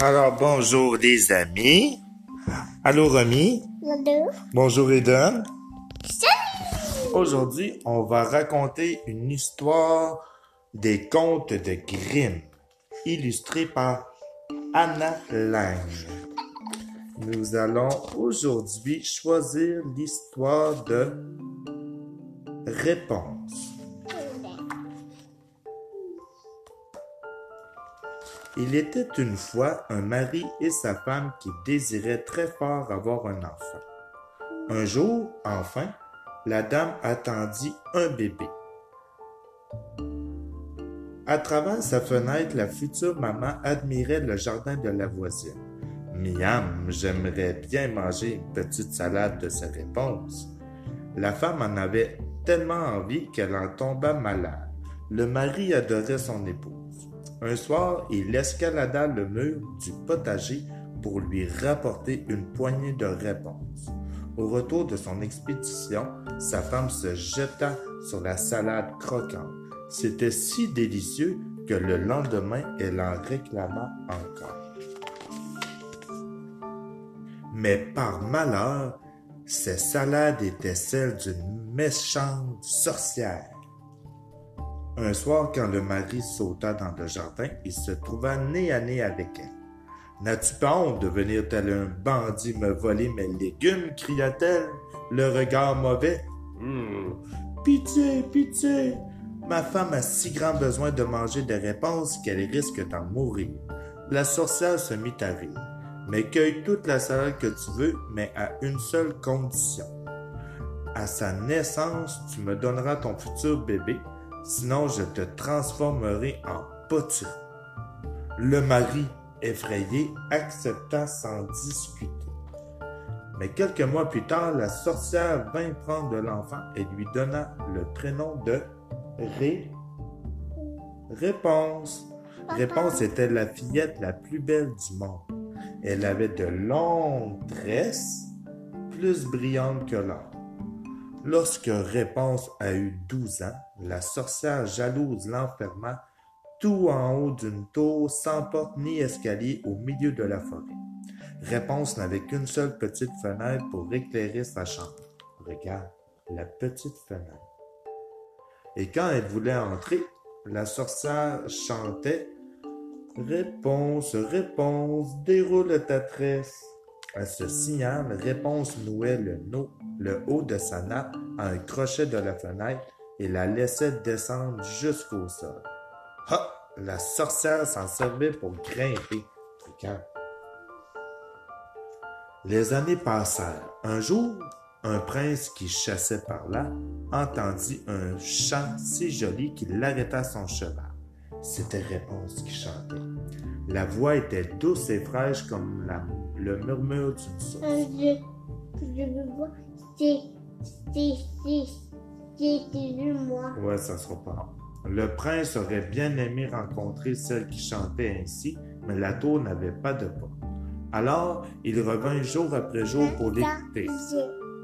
Alors, bonjour les amis. Allô, Romy. Allô? Bonjour, Eden. Salut! Aujourd'hui, on va raconter une histoire des contes de Grimm, illustrée par Anna Lang. Nous allons aujourd'hui choisir l'histoire de Réponse. Il était une fois un mari et sa femme qui désiraient très fort avoir un enfant. Un jour, enfin, la dame attendit un bébé. À travers sa fenêtre, la future maman admirait le jardin de la voisine. Miam, j'aimerais bien manger une petite salade de ses réponses. La femme en avait tellement envie qu'elle en tomba malade. Le mari adorait son épouse. Un soir, il escalada le mur du potager pour lui rapporter une poignée de réponses. Au retour de son expédition, sa femme se jeta sur la salade croquante. C'était si délicieux que le lendemain, elle en réclama encore. Mais par malheur, ces salades étaient celles d'une méchante sorcière. Un soir, quand le mari sauta dans le jardin, il se trouva nez à nez avec elle. N'as-tu pas honte de venir tel un bandit me voler mes légumes? cria-t-elle, le regard mauvais. Hum, Pitié, pitié! Ma femme a si grand besoin de manger des réponses qu'elle risque d'en mourir. La sorcière se mit à rire. Mais cueille toute la salade que tu veux, mais à une seule condition. À sa naissance, tu me donneras ton futur bébé, sinon je te transformerai en potiron. Le mari, effrayé, accepta sans discuter. Mais quelques mois plus tard, la sorcière vint prendre l'enfant et lui donna le prénom de Ré. Réponse. Réponse était la fillette la plus belle du monde. Elle avait de longues tresses, plus brillantes que l'or. Lorsque Réponse a eu douze ans, la sorcière jalouse l'enferma tout en haut d'une tour sans porte ni escalier au milieu de la forêt. Réponse n'avait qu'une seule petite fenêtre pour éclairer sa chambre. Regarde, la petite fenêtre. Et quand elle voulait entrer, la sorcière chantait Réponse, réponse, déroule ta tresse. À ce signal, Réponse nouait le, haut de sa nappe à un crochet de la fenêtre et la laissait descendre jusqu'au sol. Ha! La sorcière s'en servait pour grimper. Regarde. Les années passèrent. Un jour, un prince qui chassait par là entendit un chant si joli qu'il arrêta son cheval. C'était Réponse qui chantait. La voix était douce et fraîche comme la- le murmure d'une source. Je. C'est. C'est. C'est. Moi. Ouais, ça sera pas. Le prince aurait bien aimé rencontrer celle qui chantait ainsi, mais la tour n'avait pas de porte. Alors, il revint jour après jour pour l'écouter.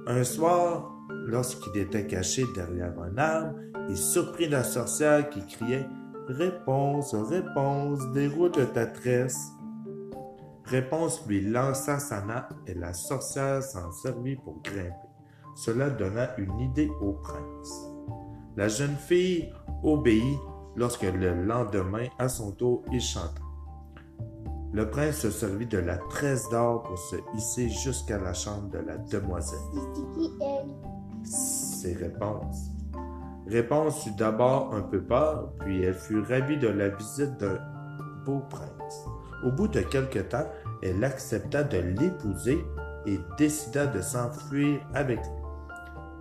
Un soir, lorsqu'il était caché derrière un arbre, il surprit la sorcière qui criait Réponse, réponse, déroule ta tresse. Réponse lui lança sa nappe et la sorcière s'en servit pour grimper. Cela donna une idée au prince. La jeune fille obéit lorsque le lendemain, à son tour, il chanta. Le prince se servit de la tresse d'or pour se hisser jusqu'à la chambre de la demoiselle. C'est qui elle? Ses réponses. Réponse eut d'abord un peu peur, puis elle fut ravie de la visite d'un beau prince. Au bout de quelque temps, elle accepta de l'épouser et décida de s'enfuir avec lui.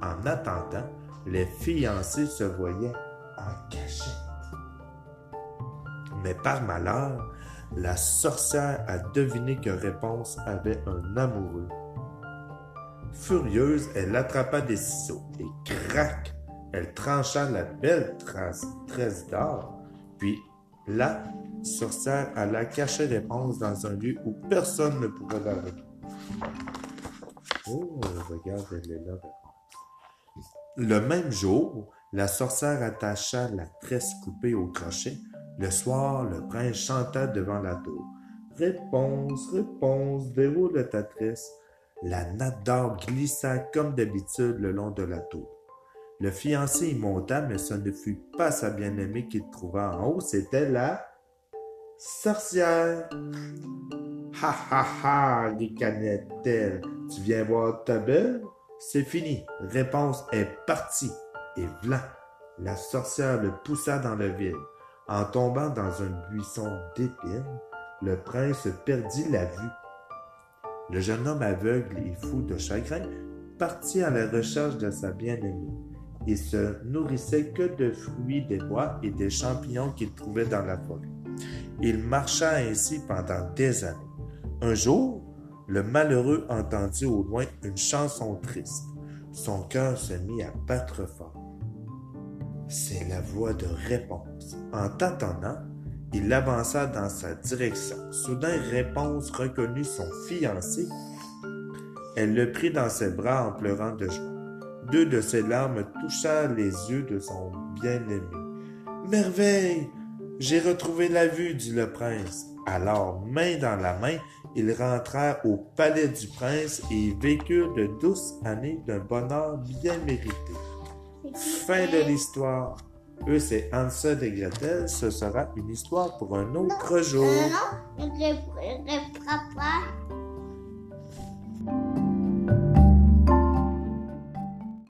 En attendant, les fiancés se voyaient en cachette. Mais par malheur, la sorcière a deviné que Réponse avait un amoureux. Furieuse, elle attrapa des ciseaux et crac, elle trancha la belle tresse d'or. Puis la sorcière alla cacher Réponse dans un lieu où personne ne pouvait la retrouver. Oh, regarde, elle est là. Le même jour, la sorcière attacha la tresse coupée au crochet. Le soir, le prince chanta devant la tour. Réponse, réponse, déroule ta tresse. La natte d'or glissa comme d'habitude le long de la tour. Le fiancé y monta, mais ce ne fut pas sa bien-aimée qu'il trouva en haut, c'était la sorcière. Ha ha ha, ricanait-elle. Tu viens voir ta belle? C'est fini. Réponse est partie. Et v'là, la sorcière le poussa dans le vide. En tombant dans un buisson d'épines, le prince perdit la vue. Le jeune homme aveugle et fou de chagrin partit à la recherche de sa bien-aimée. Il se nourrissait que de fruits des bois et des champignons qu'il trouvait dans la forêt. Il marcha ainsi pendant des années. Un jour, le malheureux entendit au loin une chanson triste. Son cœur se mit à battre fort. C'est la voix de réponse. En tâtonnant, il avança dans sa direction. Soudain, Réponse reconnut son fiancé. Elle le prit dans ses bras en pleurant de joie. Deux de ses larmes touchèrent les yeux de son bien-aimé. Merveille! J'ai retrouvé la vue, dit le prince. Alors, main dans la main, ils rentrèrent au palais du prince et vécurent de douces années d'un bonheur bien mérité. Fin de l'histoire. Eux, c'est Hansel et Gretel. Ce sera une histoire pour un autre jour.